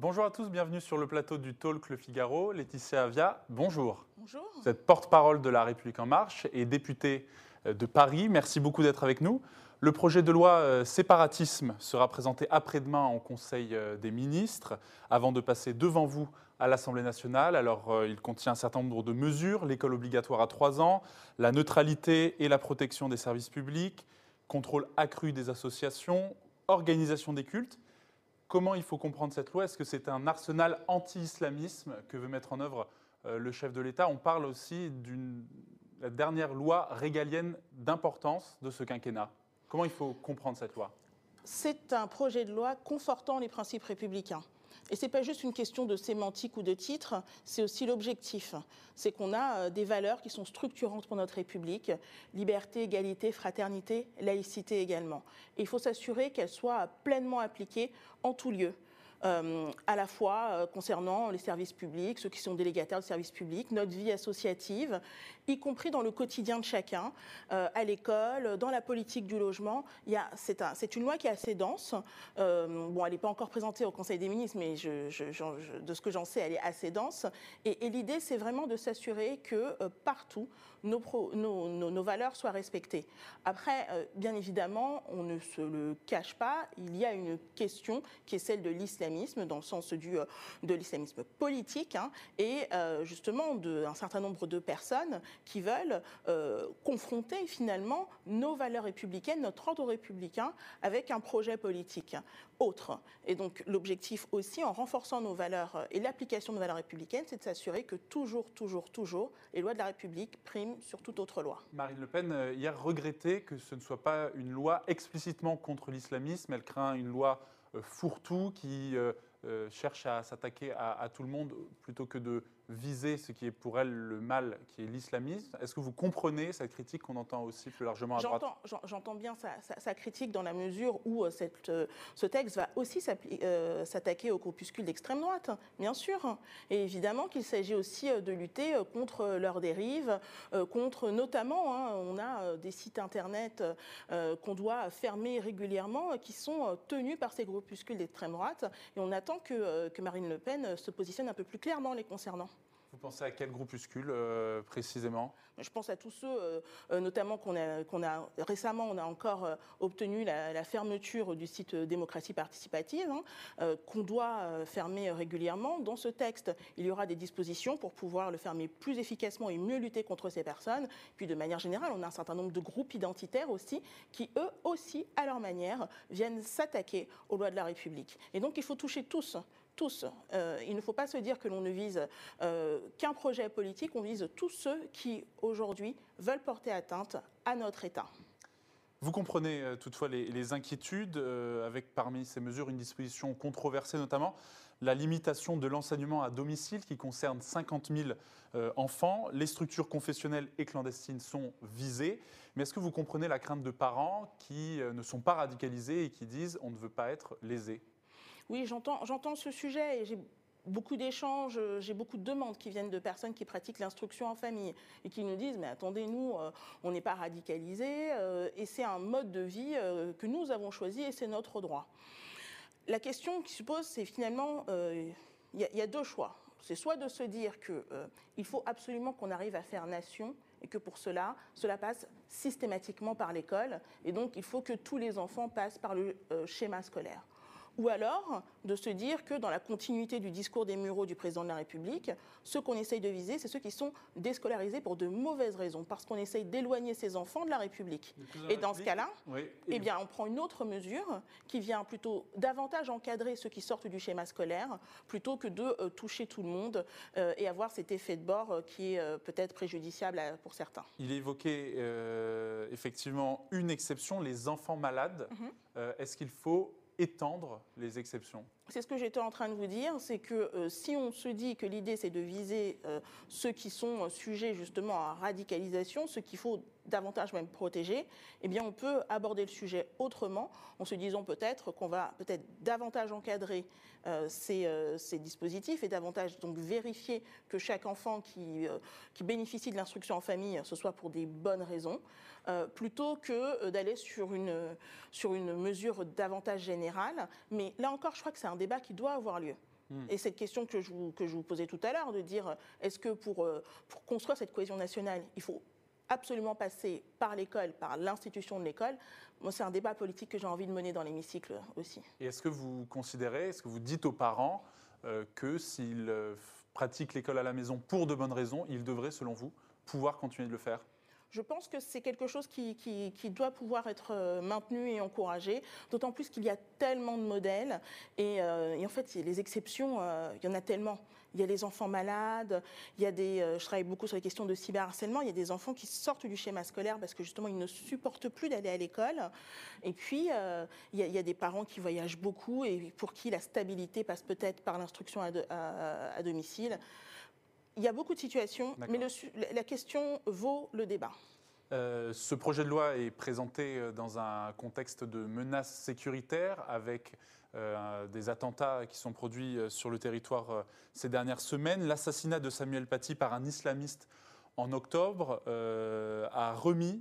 Bonjour à tous, bienvenue sur le plateau du Talk Le Figaro. Laetitia Avia, bonjour. Bonjour. Vous êtes porte-parole de La République En Marche et députée euh, de Paris. Merci beaucoup d'être avec nous. Le projet de loi euh, séparatisme sera présenté après-demain au Conseil euh, des ministres avant de passer devant vous à l'Assemblée nationale. Alors, il contient un certain nombre de mesures l'école obligatoire à 3 ans, la neutralité et la protection des services publics, contrôle accru des associations, organisation des cultes. Comment il faut comprendre cette loi? Est-ce que c'est un arsenal anti-islamisme que veut mettre en œuvre euh, le chef de l'État? On parle aussi d'une la dernière loi régalienne d'importance de ce quinquennat. Comment il faut comprendre cette loi? C'est un projet de loi confortant les principes républicains. Et ce n'est pas juste une question de sémantique ou de titre, c'est aussi l'objectif. C'est qu'on a euh, des valeurs qui sont structurantes pour notre République, liberté, égalité, fraternité, laïcité également. Et il faut s'assurer qu'elles soient pleinement appliquées en tout lieu. Euh, à la fois euh, concernant les services publics, ceux qui sont délégataires de services publics, notre vie associative, y compris dans le quotidien de chacun, euh, à l'école, dans la politique du logement. C'est un- c'est une loi qui est assez dense. Bon, elle n'est pas encore présentée au Conseil des ministres, mais de ce que j'en sais, elle est assez dense. Et, l'idée, c'est vraiment de s'assurer que partout, nos, valeurs soient respectées. Après, euh, bien évidemment, on ne se le cache pas, il y a une question qui est celle de l'islamisme, dans le sens du, euh, de l'islamisme politique, hein, et euh, justement d'un certain nombre de personnes qui veulent confronter finalement nos valeurs républicaines, notre ordre républicain, avec un projet politique autre. Et donc l'objectif aussi, en renforçant nos valeurs euh, et l'application de nos valeurs républicaines, c'est de s'assurer que toujours, toujours, toujours, les lois de la République priment sur toute autre loi. Marine Le Pen, euh, hier, regrettait que ce ne soit pas une loi explicitement contre l'islamisme. Elle craint une loi euh, fourre-tout qui cherche à s'attaquer à tout le monde plutôt que de viser ce qui est pour elle le mal, qui est l'islamisme. Est-ce que vous comprenez cette critique qu'on entend aussi plus largement à droite? J'entends, j'en- j'entends bien sa, critique dans la mesure où euh, euh, ce texte va aussi euh, s'attaquer aux corpuscules d'extrême droite, bien sûr. Et évidemment qu'il s'agit aussi euh, de lutter euh, contre leurs dérives, euh, contre notamment, hein, on a euh, des sites internet euh, qu'on doit fermer régulièrement, euh, qui sont euh, tenus par ces groupuscules d'extrême droite. Et on attend que, euh, Marine Le Pen euh, se positionne un peu plus clairement les concernant. Vous pensez à quel groupuscule euh, précisément? Je pense à tous ceux, euh, euh, notamment qu'on a, récemment, on a encore euh, obtenu la, fermeture du site démocratie participative, hein, qu'on doit fermer régulièrement. Dans ce texte, il y aura des dispositions pour pouvoir le fermer plus efficacement et mieux lutter contre ces personnes. Puis de manière générale, on a un certain nombre de groupes identitaires aussi, qui eux aussi, à leur manière, viennent s'attaquer aux lois de la République. Et donc il faut toucher tous tous. Euh, il ne faut pas se dire que l'on ne vise euh, qu'un projet politique, on vise tous ceux qui, aujourd'hui, veulent porter atteinte à notre État. Vous comprenez euh, toutefois les, les inquiétudes, avec parmi ces mesures une disposition controversée notamment, la limitation de l'enseignement à domicile qui concerne 50 000 euh, enfants. Les structures confessionnelles et clandestines sont visées. Mais est-ce que vous comprenez la crainte de parents qui ne sont pas radicalisés et qui disent on ne veut pas être lésés? Oui, j'entends ce sujet et j'ai beaucoup d'échanges, euh, j'ai beaucoup de demandes qui viennent de personnes qui pratiquent l'instruction en famille et qui nous disent mais attendez, nous, euh, on n'est pas radicalisés euh, et c'est un mode de vie que nous avons choisi et c'est notre droit. La question qui se pose, c'est finalement, il y, a- il deux choix. C'est soit de se dire qu'il faut absolument qu'on arrive à faire nation et que pour cela, cela passe systématiquement par l'école et donc il faut que tous les enfants passent par le schéma scolaire. Ou alors de se dire que dans la continuité du discours des Mureaux du président de la République, ceux qu'on essaye de viser, c'est ceux qui sont déscolarisés pour de mauvaises raisons, parce qu'on essaye d'éloigner ces enfants de la République. Et dans ce cas-là, Oui. eh bien, on prend une autre mesure qui vient plutôt davantage encadrer ceux qui sortent du schéma scolaire, plutôt que de euh, toucher tout le monde euh, et avoir cet effet de bord euh, qui est peut-être préjudiciable à- pour certains. Il euh, effectivement une exception, les enfants malades. Mhm. Est-ce qu'il faut étendre les exceptions. C'est ce que j'étais en train de vous dire, c'est que euh, si on se dit que l'idée c'est de viser euh, ceux qui sont euh, sujets justement à radicalisation, ceux qu'il faut davantage même protéger, eh bien on peut aborder le sujet autrement en se disant peut-être qu'on va peut-être davantage encadrer euh, ces, euh, ces dispositifs et davantage donc vérifier que chaque enfant qui, euh, qui bénéficie de l'instruction en famille, ce soit pour des bonnes raisons, plutôt que d'aller sur une, sur une mesure davantage générale. Mais là encore, je crois que c'est un débat qui doit avoir lieu. Hmm. Et cette question que je vous, que je vous posais tout à l'heure, de dire est-ce que pour, pour construire cette cohésion nationale, il faut absolument passer par l'école, par l'institution de l'école. C'est un débat politique que j'ai envie de mener dans l'hémicycle aussi. Et est-ce que vous considérez, est-ce que vous dites aux parents euh, que s'ils euh, pratiquent l'école à la maison pour de bonnes raisons, ils devraient, selon vous, pouvoir continuer de le faire? Je pense que c'est quelque chose qui, doit pouvoir être euh, maintenu et encouragé, d'autant plus qu'il y a tellement de modèles. Et, en fait, les exceptions, il y en a tellement il y a les enfants malades, il y a des, euh, je travaille beaucoup sur les questions de cyberharcèlement, il y a des enfants qui sortent du schéma scolaire parce que justement ils ne supportent plus d'aller à l'école. Et puis euh, il, y a, des parents qui voyagent beaucoup et pour qui la stabilité passe peut-être par l'instruction à, domicile. Il y a beaucoup de situations, mais la question vaut le débat. Euh, ce projet de loi est présenté dans un contexte de menace sécuritaire avec euh, des attentats qui sont produits euh, sur le territoire euh, ces dernières semaines. L'assassinat de Samuel Paty par un islamiste en octobre a remis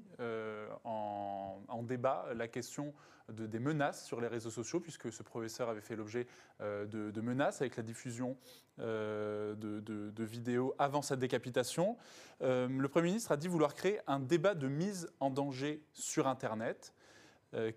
en, débat la question de, des menaces sur les réseaux sociaux, puisque ce professeur avait fait l'objet de, menaces avec la diffusion de, de, vidéos avant sa décapitation. le Premier ministre a dit vouloir créer un débat de mise en danger sur Internet.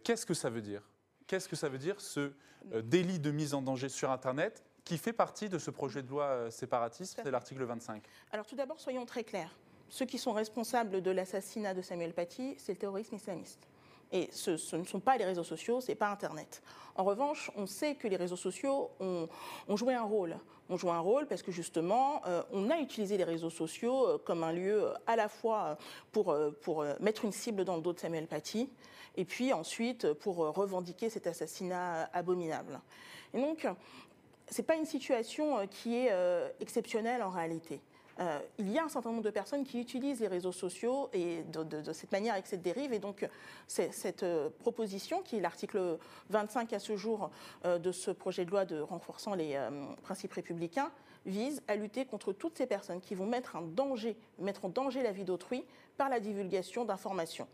Qu'est-ce que ça veut dire? Qu'est-ce que ça veut dire ce euh, délit de mise en danger sur Internet qui fait partie de ce projet de loi euh, séparatiste, c'est l'article 25 Alors tout d'abord, soyons très clairs. Ceux qui sont responsables de l'assassinat de Samuel Paty, c'est le terrorisme islamiste. Et ce, ne sont pas les réseaux sociaux, ce n'est pas Internet. En revanche, on sait que les réseaux sociaux ont, joué un rôle. On joue un rôle parce que justement, euh, on a utilisé les réseaux sociaux comme un lieu à la fois pour, pour mettre une cible dans le dos de Samuel Paty, et puis ensuite pour revendiquer cet assassinat abominable. Et donc, ce n'est pas une situation euh, qui est euh, exceptionnelle en réalité. Euh, il y a un certain nombre de personnes qui utilisent les réseaux sociaux et de, cette manière avec cette dérive. Et donc, cette proposition, qui est l'article 25 à ce jour de ce projet de loi de renforçant les principes républicains, vise à lutter contre toutes ces personnes qui vont mettre, mettre en danger la vie d'autrui par la divulgation d'informations.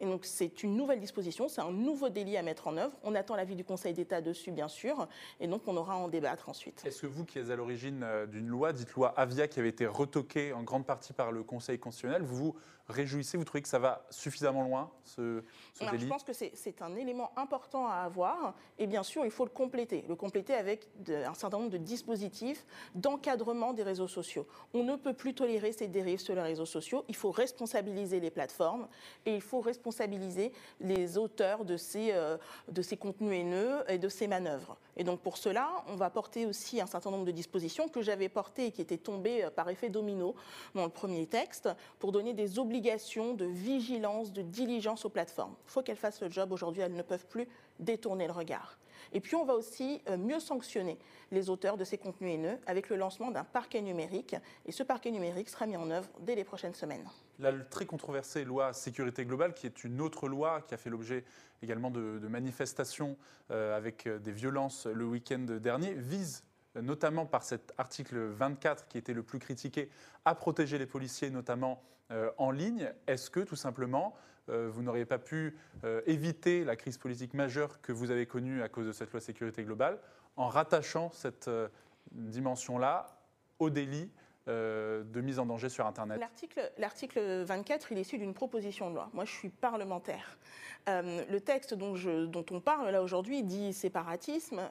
Et donc c'est une nouvelle disposition, c'est un nouveau délit à mettre en œuvre. On attend l'avis du Conseil d'État dessus, bien sûr, et donc on aura à en débattre ensuite. Est-ce que vous, qui êtes à l'origine euh, d'une loi, dite loi Avia, qui avait été retoquée en grande partie par le Conseil constitutionnel, vous vous réjouissez Vous trouvez que ça va suffisamment loin, ce, délit Je pense que c'est un élément important à avoir, et bien sûr, il faut le compléter. Le compléter avec un certain nombre de dispositifs d'encadrement des réseaux sociaux. On ne peut plus tolérer ces dérives sur les réseaux sociaux. Il faut responsabiliser les plateformes et il faut responsabiliser responsabiliser les auteurs de ces, euh, de ces contenus haineux et de ces manœuvres. Et donc pour cela, on va porter aussi un certain nombre de dispositions que j'avais portées et qui étaient tombées euh, par effet domino dans le premier texte pour donner des obligations de vigilance, de diligence aux plateformes. Il faut qu'elles fassent le job. Aujourd'hui, elles ne peuvent plus détourner le regard. Et puis on va aussi euh, mieux sanctionner les auteurs de ces contenus haineux avec le lancement d'un parquet numérique. Et ce parquet numérique sera mis en œuvre dès les prochaines semaines. La très controversée loi sécurité globale, qui est une autre loi qui a fait l'objet également de, manifestations euh, avec euh, des violences le week-end dernier, vise notamment par cet article 24 qui était le plus critiqué, à protéger les policiers, notamment en ligne. Est-ce que tout simplement euh, vous n'auriez pas pu euh, éviter la crise politique majeure que vous avez connue à cause de cette loi sécurité globale en rattachant cette euh, dimension-là au délit de mise en danger sur Internet? L'article 24, il est issu d'une proposition de loi. Moi, je suis parlementaire. le texte dont, on parle là aujourd'hui dit séparatisme.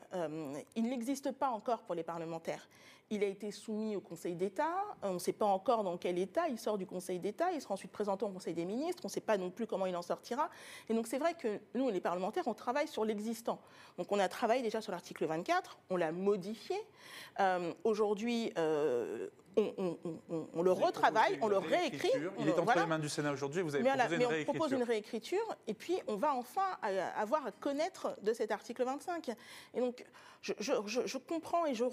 il n'existe pas encore pour les parlementaires. Il a été soumis au Conseil d'État. On ne sait pas encore dans quel état il sort du Conseil d'État. Il sera ensuite présenté au Conseil des ministres. On ne sait pas non plus comment il en sortira. Et donc c'est vrai que nous, les parlementaires, on travaille sur l'existant. Donc on a travaillé déjà sur l'article 24. On l'a modifié. Euh, aujourd'hui, euh, on, le retravaille, on le réécrit. Il est entre les mains du Sénat aujourd'hui, vous avez proposé une réécriture. on propose une réécriture, et puis on va enfin avoir à connaître de cet article 25. Et donc, je, comprends et je,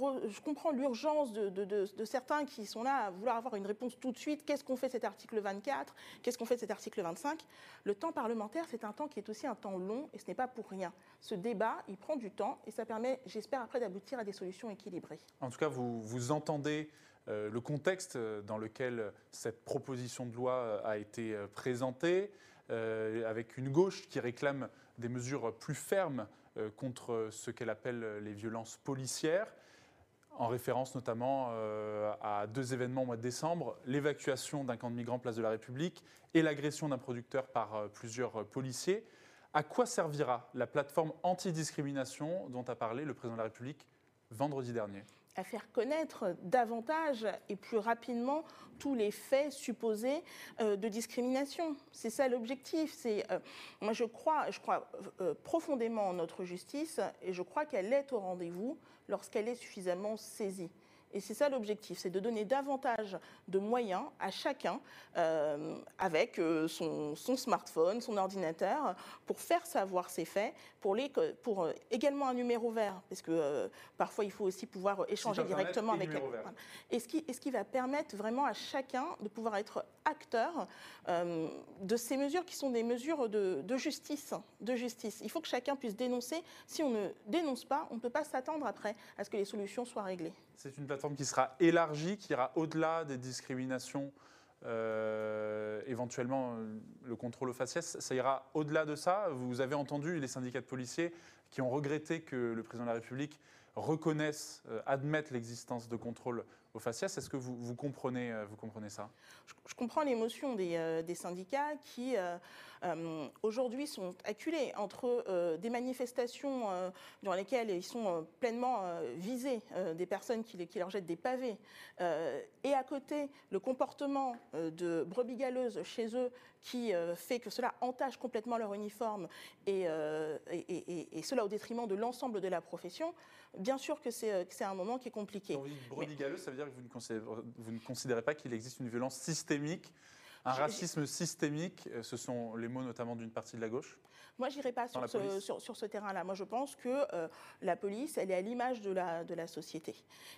comprends l'urgence de, certains qui sont là à vouloir avoir une réponse tout de suite. Qu'est-ce qu'on fait cet article 24 Qu'est-ce qu'on fait cet article 25 Le temps parlementaire, c'est un temps qui est aussi un temps long, et ce n'est pas pour rien. Ce débat, il prend du temps, et ça permet, j'espère, après d'aboutir à des solutions équilibrées. En tout cas, vous, vous entendez euh, le contexte dans lequel cette proposition de loi euh, a été euh, présentée, avec une gauche qui réclame des mesures plus fermes contre ce qu'elle appelle les violences policières. En référence notamment euh, à deux événements au mois de décembre, l'évacuation d'un camp de migrants place de la République et l'agression d'un producteur par euh, plusieurs euh, policiers. À quoi servira la plateforme anti-discrimination dont a parlé le président de la République vendredi dernier? À faire connaître davantage et plus rapidement tous les faits supposés de discrimination. C'est ça l'objectif. C'est moi je crois, je crois profondément en notre justice et je crois qu'elle est au rendez-vous lorsqu'elle est suffisamment saisie. Et c'est ça l'objectif, c'est de donner davantage de moyens à chacun euh, avec euh, son, smartphone, son ordinateur, pour faire savoir ses faits, pour, les, pour euh, également un numéro vert, parce que parfois il faut aussi pouvoir échanger directement avec. Et ce, qui, ce qui va permettre vraiment à chacun de pouvoir être acteur de ces mesures qui sont des mesures de, de, justice, de justice. Il faut que chacun puisse dénoncer. Si on ne dénonce pas, on ne peut pas s'attendre après à ce que les solutions soient réglées. C'est une plateforme qui sera élargie, qui ira au-delà des discriminations, euh, éventuellement euh, le contrôle au faciès. Ça ira au-delà de ça. Vous avez entendu les syndicats de policiers qui ont regretté que le président de la République reconnaisse, euh, admette l'existence de contrôle au faciès. Est-ce que vous, vous, comprenez, euh, vous comprenez ça? Je, comprends l'émotion des, euh, des, syndicats qui, aujourd'hui, sont acculés entre des manifestations dans lesquelles ils sont pleinement visés, des personnes qui, qui, leur jettent des pavés, et à côté, le comportement de brebis galeuses chez eux qui fait que cela entache complètement leur uniforme et, et, et cela au détriment de l'ensemble de la profession bien sûr que c'est euh, un moment qui est compliqué. Quand vous ça veut dire que vous ne considérez, vous ne considérez pas qu'il existe une violence systémique un racisme systémique, euh, ce sont les mots notamment d'une partie de la gauche Moi, je n'irai pas sur ce, sur, ce, terrain-là. Moi, je pense que euh, la police, elle est à l'image de la, de la société.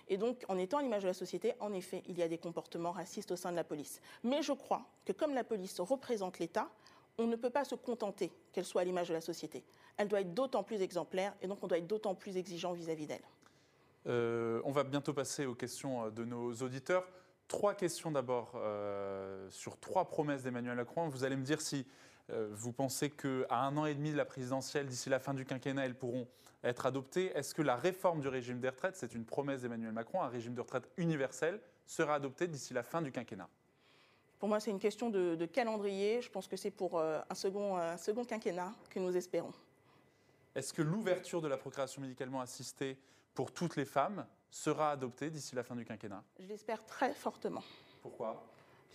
Et donc, en étant à l'image de la société, en effet, il y a des comportements racistes au sein de la police. Mais je crois que comme la police représente l'État, on ne peut pas se contenter qu'elle soit à l'image de la société. Elle doit être d'autant plus exemplaire et donc on doit être d'autant plus exigeant vis-à-vis d'elle. Euh, on va bientôt passer aux questions euh, de nos auditeurs. Trois questions d'abord euh, sur trois promesses d'Emmanuel Macron. Vous allez me dire si vous pensez qu'à un an et demi de la présidentielle, d'ici la fin du quinquennat, elles pourront être adoptées. Est-ce que la réforme du régime des retraites, c'est une promesse d'Emmanuel Macron, un régime de retraite universel, sera adopté d'ici la fin du quinquennat? Pour moi, c'est une question de, calendrier. Je pense que c'est pour un, second, un second quinquennat que nous espérons. Est-ce que l'ouverture de la procréation médicalement assistée pour toutes les femmes sera adoptée d'ici la fin du quinquennat Je l'espère très fortement. Pourquoi?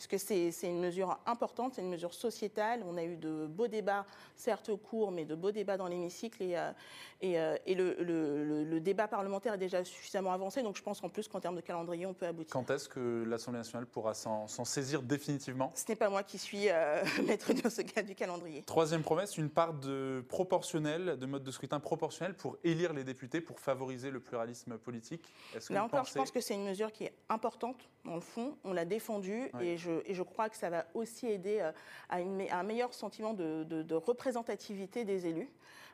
Puisque c'est une mesure importante, c'est une mesure sociétale. On a eu de beaux débats, certes courts, mais de beaux débats dans l'hémicycle. Et, euh, et, euh, le, le, débat parlementaire est déjà suffisamment avancé, donc je pense qu'en plus qu'en termes de calendrier, on peut aboutir. Quand est-ce que l'Assemblée nationale pourra s'en saisir définitivement? Ce n'est pas moi qui suis euh, maître de ce cas du calendrier. Troisième promesse, une part de proportionnel, de mode de scrutin proportionnel pour élire les députés, pour favoriser le pluralisme politique. Là encore, je pense que c'est une mesure qui est importante dans le fond. On l'a défendue et et je crois que ça va aussi aider euh, à, un meilleur sentiment de, représentativité des élus.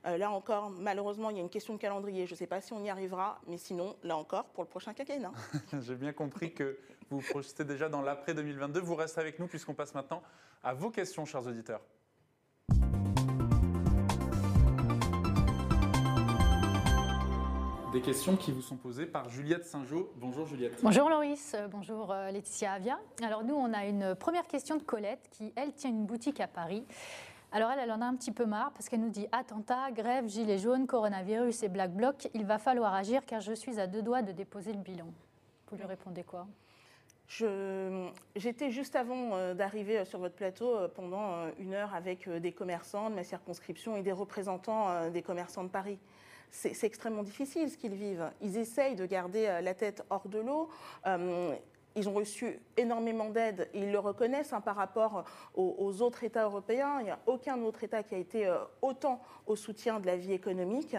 Euh, là encore, malheureusement, il y a une question de calendrier. Je ne sais pas si on y arrivera, mais sinon, là encore, pour le prochain quinquennat. J'ai bien compris que vous projetez déjà dans l'après 2022. Vous restez avec nous puisqu'on passe maintenant à vos questions, chers auditeurs. Des questions qui vous sont posées par Juliette Saint-Jean. Bonjour Juliette. Bonjour Loris, euh, bonjour euh, Laetitia Avia. Alors nous, on a une première question de Colette qui, elle, tient une boutique à Paris. Alors elle, elle en a un petit peu marre parce qu'elle nous dit attentat, grève, gilets jaunes, coronavirus et Black Bloc, il va falloir agir car je suis à deux doigts de déposer le bilan. Vous lui répondez quoi? J'étais juste avant euh, d'arriver sur votre plateau pendant une heure avec des commerçants de ma circonscription et des représentants des commerçants de Paris c'est extrêmement difficile ce qu'ils vivent. Ils essayent de garder euh, la tête hors de l'eau. Euh, ils ont reçu énormément d'aide ils le reconnaissent hein, par rapport aux, autres États européens. Il n'y a aucun autre État qui a été euh, autant au soutien de la vie économique.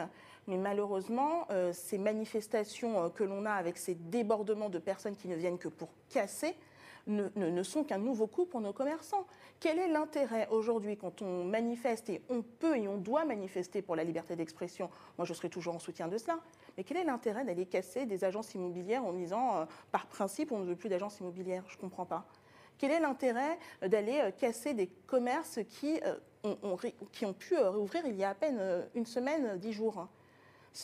Mais malheureusement, ces manifestations que l'on a avec ces débordements de personnes qui ne viennent que pour casser, ne, sont qu'un nouveau coup pour nos commerçants. Quel est l'intérêt aujourd'hui quand on manifeste, et on peut et on doit manifester pour la liberté d'expression? Moi, je serai toujours en soutien de cela. Mais quel est l'intérêt d'aller casser des agences immobilières en disant, euh, par principe, on ne veut plus d'agences immobilières Je ne comprends pas. Quel est l'intérêt d'aller euh, casser des commerces qui, euh, ont, qui ont pu rouvrir il y a à peine une semaine, dix jours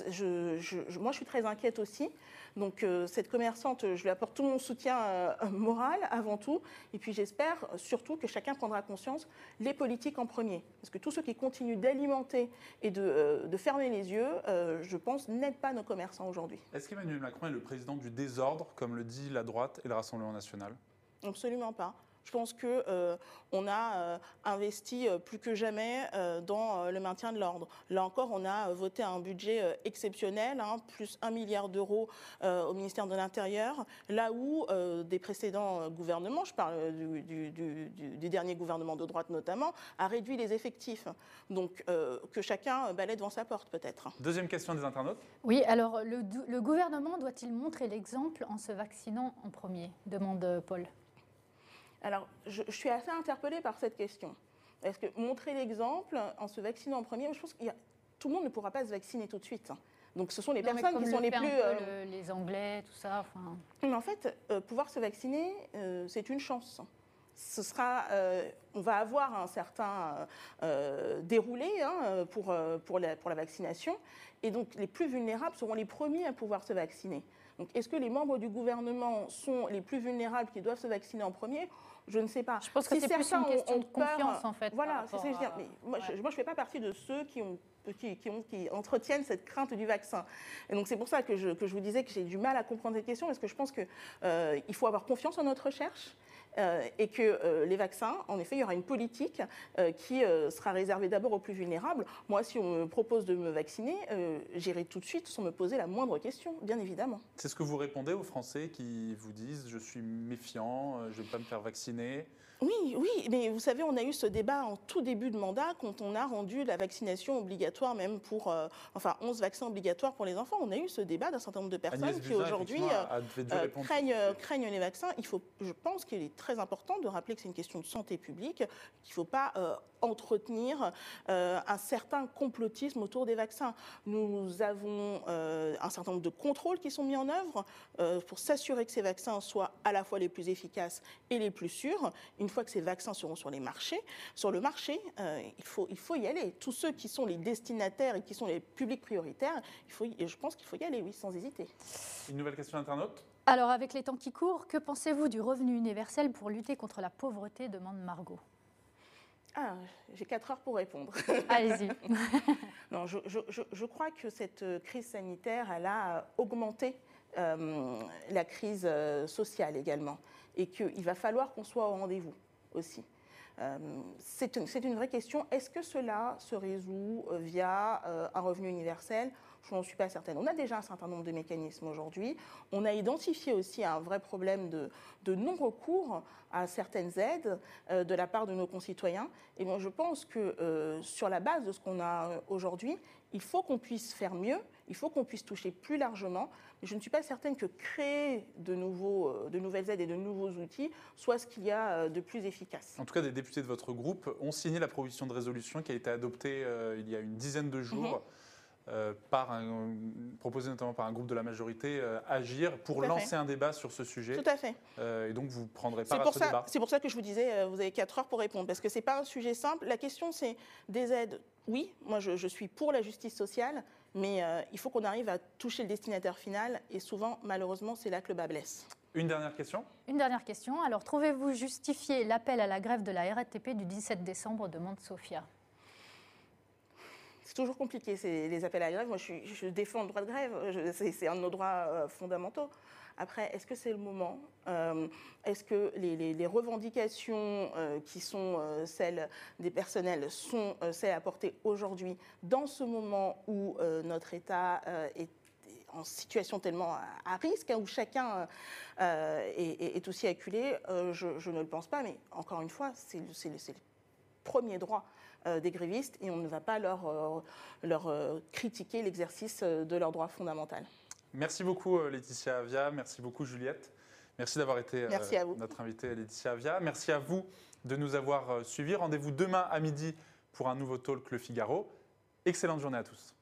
Je, je, moi, je suis très inquiète aussi. Donc, euh, cette commerçante, je lui apporte tout mon soutien euh, moral avant tout. Et puis, j'espère surtout que chacun prendra conscience, les politiques en premier. Parce que tous ceux qui continuent d'alimenter et de, euh, de, fermer les yeux, je pense, n'aident pas nos commerçants aujourd'hui. Est-ce qu'Emmanuel Macron est le président du désordre, comme le dit la droite et le Rassemblement national? Absolument pas. Je pense qu'on euh, a euh, investi euh, plus que jamais dans le maintien de l'ordre. Là encore, on a voté un budget exceptionnel, hein, plus un milliard d'euros au ministère de l'Intérieur, là où des précédents gouvernements, je parle du, du, dernier gouvernement de droite notamment, a réduit les effectifs. Donc que chacun balaie devant sa porte peut-être. Deuxième question des internautes. Oui, alors le, le gouvernement doit-il montrer l'exemple en se vaccinant en premier? demande Paul. Alors, je, suis assez interpellée par cette question. Est-ce que montrer l'exemple en se vaccinant en premier, je pense que tout le monde ne pourra pas se vacciner tout de suite. Donc ce sont les personnes qui sont les plus... Euh, les Anglais, tout ça. Mais en fait, euh, pouvoir se vacciner, euh, c'est une chance. Ce sera, on va avoir un certain déroulé hein, pour, pour, la, pour la vaccination. Et donc les plus vulnérables seront les premiers à pouvoir se vacciner. Donc est-ce que les membres du gouvernement sont les plus vulnérables qui doivent se vacciner en premier? Je ne sais pas. Je pense que c'est plus une question de confiance, en fait. Voilà, c'est ce que je veux dire. Mais moi, je ne fais pas partie de ceux qui, ont, qui, qui, ont, qui, entretiennent cette crainte du vaccin. Et donc, c'est pour ça que je, que je, vous disais que j'ai du mal à comprendre cette question, parce que je pense qu'il euh, faut avoir confiance en notre recherche. Euh, et que euh, les vaccins, en effet, il y aura une politique euh, qui sera réservée d'abord aux plus vulnérables. Moi, si on me propose de me vacciner, j'irai tout de suite sans me poser la moindre question, bien évidemment. C'est ce que vous répondez aux Français qui vous disent je suis méfiant, je ne vais pas me faire vacciner? Oui, oui, mais vous savez, on a eu ce débat en tout début de mandat quand on a rendu la vaccination obligatoire, même pour, enfin, 11 vaccins obligatoires pour les enfants. On a eu ce débat d'un certain nombre de personnes qui aujourd'hui craignent, craignent les vaccins. Il faut, je pense qu'il est très important de rappeler que c'est une question de santé publique, qu'il ne faut pas euh, entretenir euh, un certain complotisme autour des vaccins. Nous avons euh, un certain nombre de contrôles qui sont mis en œuvre pour s'assurer que ces vaccins soient à la fois les plus efficaces et les plus sûrs. Une fois que ces vaccins seront sur les marchés, sur le marché, il, faut, il faut y aller. Tous ceux qui sont les destinataires et qui sont les publics prioritaires, il faut, je pense qu'il faut y aller, oui, sans hésiter. Une nouvelle question internaute? Alors, avec les temps qui courent, que pensez-vous du revenu universel pour lutter contre la pauvreté demande Margot. Ah, j'ai quatre heures pour répondre. Allez-y. non, je, crois que cette crise sanitaire, elle a augmenté euh, la crise euh, sociale également. Et qu'il va falloir qu'on soit au rendez-vous aussi. Euh, c'est une, une, vraie question. Est-ce que cela se résout via un revenu universel je n'en suis pas certaine. On a déjà un certain nombre de mécanismes aujourd'hui. On a identifié aussi un vrai problème de, non-recours à certaines aides euh, de la part de nos concitoyens. Et moi, je pense que euh, sur la base de ce qu'on a euh, aujourd'hui, il faut qu'on puisse faire mieux, il faut qu'on puisse toucher plus largement. Mais je ne suis pas certaine que créer de, nouveaux, de nouvelles aides et de nouveaux outils soit ce qu'il y a de plus efficace. En tout cas, des députés de votre groupe ont signé la proposition de résolution qui a été adoptée il y a une dizaine de jours. Mhm. Euh, par un, proposé notamment par un groupe de la majorité, euh, agir pour lancer un débat sur ce sujet. Tout à fait. Euh, et donc vous prendrez part à ce débat. C'est pour ça que je vous disais, vous avez 4 heures pour répondre, parce que ce n'est pas un sujet simple. La question, c'est des aides. Oui, moi je, je, suis pour la justice sociale, mais il faut qu'on arrive à toucher le destinataire final, et souvent, malheureusement, c'est là que le bas blesse. Une dernière question? Une dernière question. Alors, trouvez-vous justifié l'appel à la grève de la RATP du 17 décembre demande Sophia c'est toujours compliqué, les appels à grève. Moi, je, défends le droit de grève, c'est un de nos droits euh, fondamentaux. Après, est-ce que c'est le moment euh, Est-ce que les, revendications euh, qui sont celles des personnels sont celles apportées aujourd'hui, dans ce moment où notre État est en situation tellement à, risque, hein, où chacun est, aussi acculé, je, ne le pense pas. Mais encore une fois, c'est le, premier droit des grévistes et on ne va pas leur, euh, leur euh, critiquer l'exercice de leur droit fondamental. Merci beaucoup Laetitia Avia, merci beaucoup Juliette. Merci d'avoir été notre invitée Laetitia Avia. Merci à vous de nous avoir suivis. Rendez-vous demain à midi pour un nouveau talk Le Figaro. Excellente journée à tous.